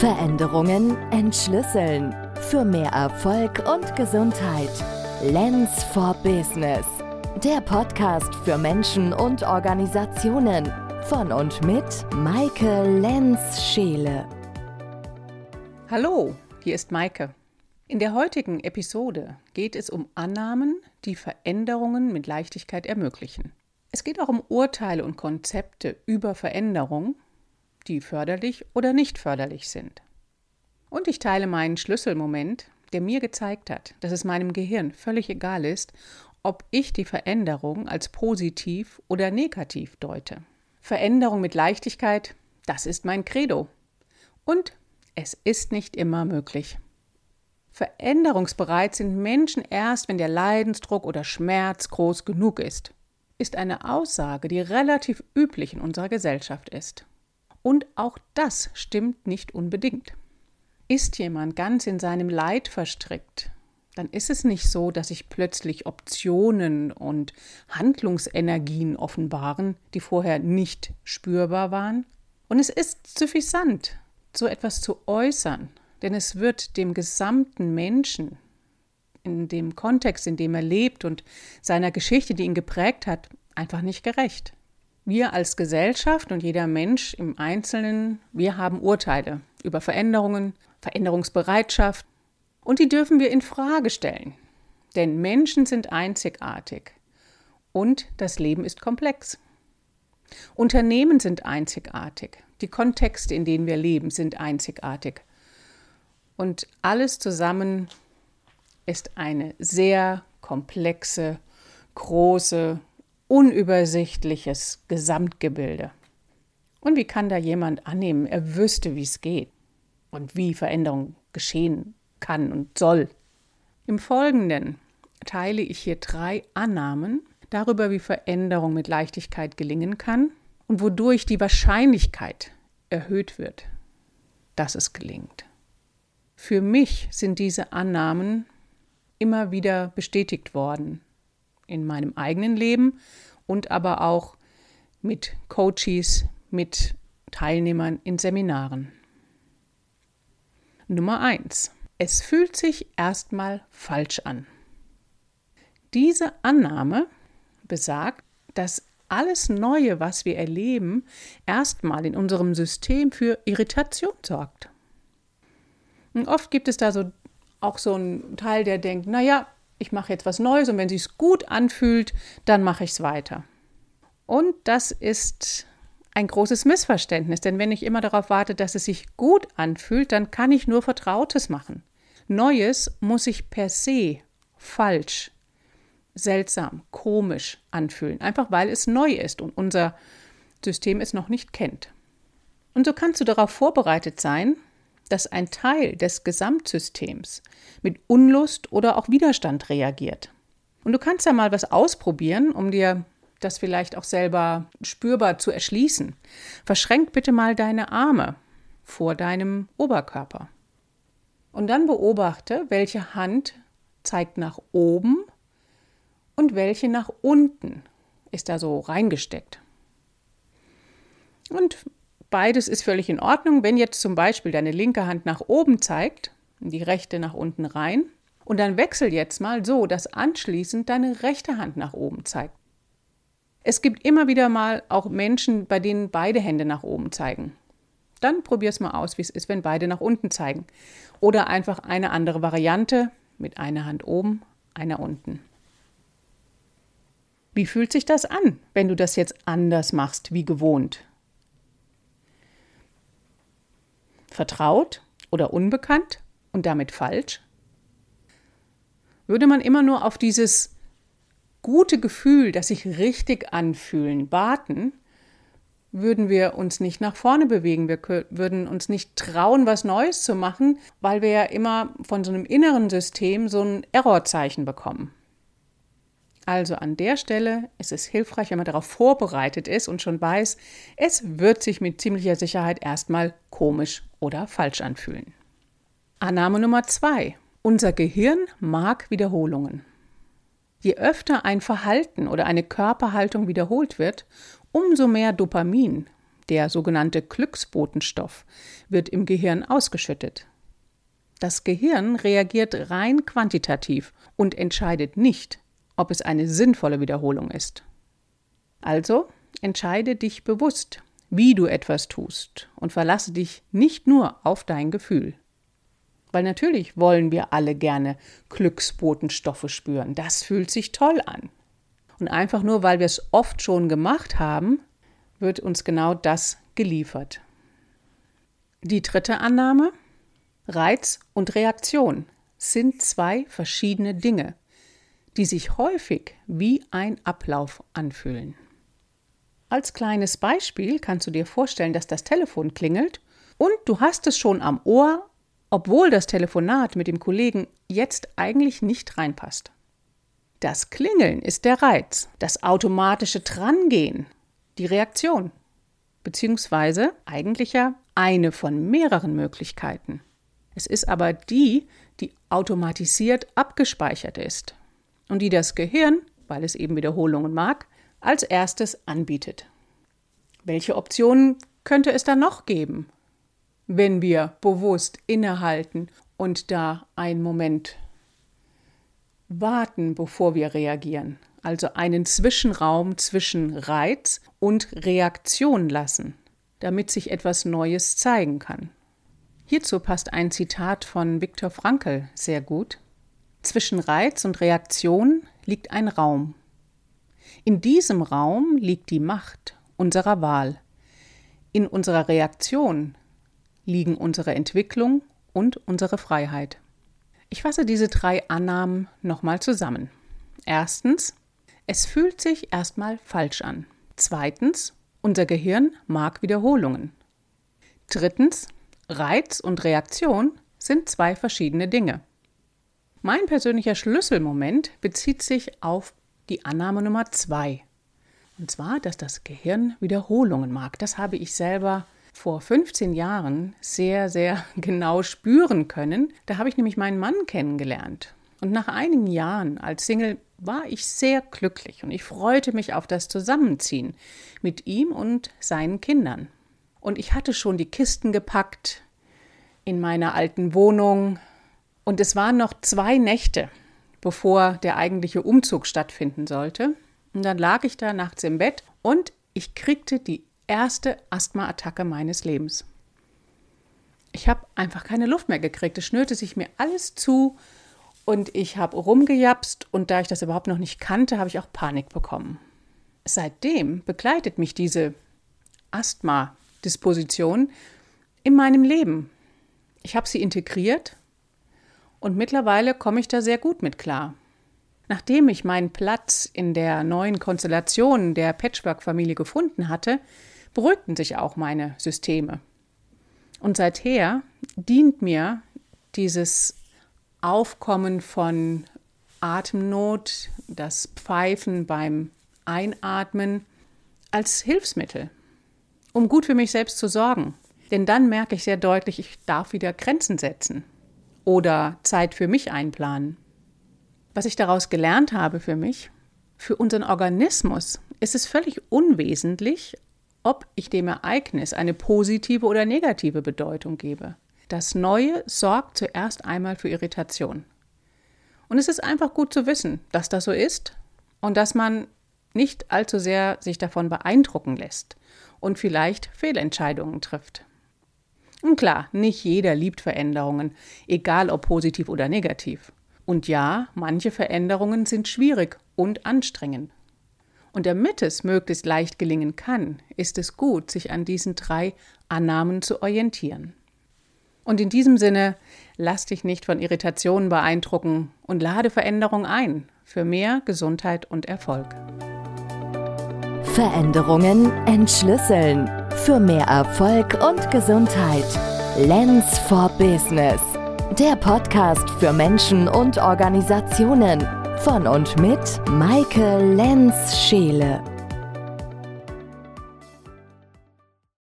Veränderungen entschlüsseln. Für mehr Erfolg und Gesundheit. Lens for Business. Der Podcast für Menschen und Organisationen. Von und mit Maike Lenz-Scheele. Hallo, hier ist Maike. In der heutigen Episode geht es um Annahmen, die Veränderungen mit Leichtigkeit ermöglichen. Es geht auch um Urteile und Konzepte über Veränderung, die förderlich oder nicht förderlich sind. Und ich teile meinen Schlüsselmoment, der mir gezeigt hat, dass es meinem Gehirn völlig egal ist, ob ich die Veränderung als positiv oder negativ deute. Veränderung mit Leichtigkeit, das ist mein Credo. Und es ist nicht immer möglich. Veränderungsbereit sind Menschen erst, wenn der Leidensdruck oder Schmerz groß genug ist ist eine Aussage, die relativ üblich in unserer Gesellschaft ist. Und auch das stimmt nicht unbedingt. Ist jemand ganz in seinem Leid verstrickt, dann ist es nicht so, dass sich plötzlich Optionen und Handlungsenergien offenbaren, die vorher nicht spürbar waren. Und es ist suffisant, so etwas zu äußern, denn es wird dem gesamten Menschen, in dem Kontext, in dem er lebt und seiner Geschichte, die ihn geprägt hat, einfach nicht gerecht. Wir als Gesellschaft und jeder Mensch im Einzelnen, wir haben Urteile über Veränderungen, Veränderungsbereitschaft und die dürfen wir in Frage stellen. Denn Menschen sind einzigartig und das Leben ist komplex. Unternehmen sind einzigartig. Die Kontexte, in denen wir leben, sind einzigartig. Und alles zusammen ist eine sehr komplexe, große, unübersichtliches Gesamtgebilde. Und wie kann da jemand annehmen, er wüsste, wie es geht und wie Veränderung geschehen kann und soll? Im Folgenden teile ich hier drei Annahmen darüber, wie Veränderung mit Leichtigkeit gelingen kann und wodurch die Wahrscheinlichkeit erhöht wird, dass es gelingt. Für mich sind diese Annahmen immer wieder bestätigt worden. In meinem eigenen Leben und aber auch mit Coaches, mit Teilnehmern in Seminaren. Nummer eins: Es fühlt sich erstmal falsch an. Diese Annahme besagt, dass alles Neue, was wir erleben, erstmal in unserem System für Irritation sorgt. Und oft gibt es da so auch so ein Teil, der denkt, naja, ich mache jetzt was Neues und wenn es sich gut anfühlt, dann mache ich es weiter. Und das ist ein großes Missverständnis, denn wenn ich immer darauf warte, dass es sich gut anfühlt, dann kann ich nur Vertrautes machen. Neues muss sich per se falsch, seltsam, komisch anfühlen, einfach weil es neu ist und unser System es noch nicht kennt. Und so kannst du darauf vorbereitet sein, dass ein Teil des Gesamtsystems mit Unlust oder auch Widerstand reagiert. Und du kannst ja mal was ausprobieren, um dir das vielleicht auch selber spürbar zu erschließen. Verschränk bitte mal deine Arme vor deinem Oberkörper. Und dann beobachte, welche Hand zeigt nach oben und welche nach unten ist da so reingesteckt. Und Beides ist völlig in Ordnung. Wenn jetzt zum Beispiel deine linke Hand nach oben zeigt, die rechte nach unten rein, und dann wechsel jetzt mal so, dass anschließend deine rechte Hand nach oben zeigt. Es gibt immer wieder mal auch Menschen, bei denen beide Hände nach oben zeigen. Dann probier es mal aus, wie es ist, wenn beide nach unten zeigen. Oder einfach eine andere Variante mit einer Hand oben, einer unten. Wie fühlt sich das an, wenn du das jetzt anders machst wie gewohnt? Vertraut oder unbekannt und damit falsch? Würde man immer nur auf dieses gute Gefühl, das sich richtig anfühlen, warten, würden wir uns nicht nach vorne bewegen. Wir würden uns nicht trauen, was Neues zu machen, weil wir ja immer von so einem inneren System so ein Errorzeichen bekommen. Also an der Stelle ist es hilfreich, wenn man darauf vorbereitet ist und schon weiß, es wird sich mit ziemlicher Sicherheit erstmal komisch oder falsch anfühlen. Annahme Nummer zwei. Unser Gehirn mag Wiederholungen. Je öfter ein Verhalten oder eine Körperhaltung wiederholt wird, umso mehr Dopamin, der sogenannte Glücksbotenstoff, wird im Gehirn ausgeschüttet. Das Gehirn reagiert rein quantitativ und entscheidet nicht, ob es eine sinnvolle Wiederholung ist. Also entscheide dich bewusst, wie du etwas tust und verlasse dich nicht nur auf dein Gefühl. Weil natürlich wollen wir alle gerne Glücksbotenstoffe spüren. Das fühlt sich toll an. Und einfach nur, weil wir es oft schon gemacht haben, wird uns genau das geliefert. Die dritte Annahme. Reiz und Reaktion sind zwei verschiedene Dinge, die sich häufig wie ein Ablauf anfühlen. Als kleines Beispiel kannst du dir vorstellen, dass das Telefon klingelt und du hast es schon am Ohr, obwohl das Telefonat mit dem Kollegen jetzt eigentlich nicht reinpasst. Das Klingeln ist der Reiz, das automatische Drangehen, die Reaktion, beziehungsweise eigentlich ja eine von mehreren Möglichkeiten. Es ist aber die, die automatisiert abgespeichert ist und die das Gehirn, weil es eben Wiederholungen mag, als erstes anbietet. Welche Optionen könnte es da noch geben, wenn wir bewusst innehalten und da einen Moment warten, bevor wir reagieren? Also einen Zwischenraum zwischen Reiz und Reaktion lassen, damit sich etwas Neues zeigen kann. Hierzu passt ein Zitat von Viktor Frankl sehr gut. Zwischen Reiz und Reaktion liegt ein Raum. In diesem Raum liegt die Macht unserer Wahl. In unserer Reaktion liegen unsere Entwicklung und unsere Freiheit. Ich fasse diese drei Annahmen nochmal zusammen. Erstens, es fühlt sich erstmal falsch an. Zweitens, unser Gehirn mag Wiederholungen. Drittens, Reiz und Reaktion sind zwei verschiedene Dinge. Mein persönlicher Schlüsselmoment bezieht sich auf die Annahme Nummer zwei. Und zwar, dass das Gehirn Wiederholungen mag. Das habe ich selber vor 15 Jahren sehr, sehr genau spüren können. Da habe ich nämlich meinen Mann kennengelernt. Und nach einigen Jahren als Single war ich sehr glücklich und ich freute mich auf das Zusammenziehen mit ihm und seinen Kindern. Und ich hatte schon die Kisten gepackt in meiner alten Wohnung. Und es waren noch zwei Nächte, bevor der eigentliche Umzug stattfinden sollte. Und dann lag ich da nachts im Bett und ich kriegte die erste Asthma-Attacke meines Lebens. Ich habe einfach keine Luft mehr gekriegt. Es schnürte sich mir alles zu und ich habe rumgejapst und da ich das überhaupt noch nicht kannte, habe ich auch Panik bekommen. Seitdem begleitet mich diese Asthma-Disposition in meinem Leben. Ich habe sie integriert und mittlerweile komme ich da sehr gut mit klar. Nachdem ich meinen Platz in der neuen Konstellation der Patchwork-Familie gefunden hatte, beruhigten sich auch meine Systeme. Und seither dient mir dieses Aufkommen von Atemnot, das Pfeifen beim Einatmen als Hilfsmittel, um gut für mich selbst zu sorgen. Denn dann merke ich sehr deutlich, ich darf wieder Grenzen setzen oder Zeit für mich einplanen. Was ich daraus gelernt habe für mich, für unseren Organismus ist es völlig unwesentlich, ob ich dem Ereignis eine positive oder negative Bedeutung gebe. Das Neue sorgt zuerst einmal für Irritation. Und es ist einfach gut zu wissen, dass das so ist und dass man nicht allzu sehr sich davon beeindrucken lässt und vielleicht Fehlentscheidungen trifft. Und klar, nicht jeder liebt Veränderungen, egal ob positiv oder negativ. Und ja, manche Veränderungen sind schwierig und anstrengend. Und damit es möglichst leicht gelingen kann, ist es gut, sich an diesen drei Annahmen zu orientieren. Und in diesem Sinne, lass dich nicht von Irritationen beeindrucken und lade Veränderung ein für mehr Gesundheit und Erfolg. Veränderungen entschlüsseln für mehr Erfolg und Gesundheit. Lens for Business. Der Podcast für Menschen und Organisationen von und mit Maike Lenz-Scheele.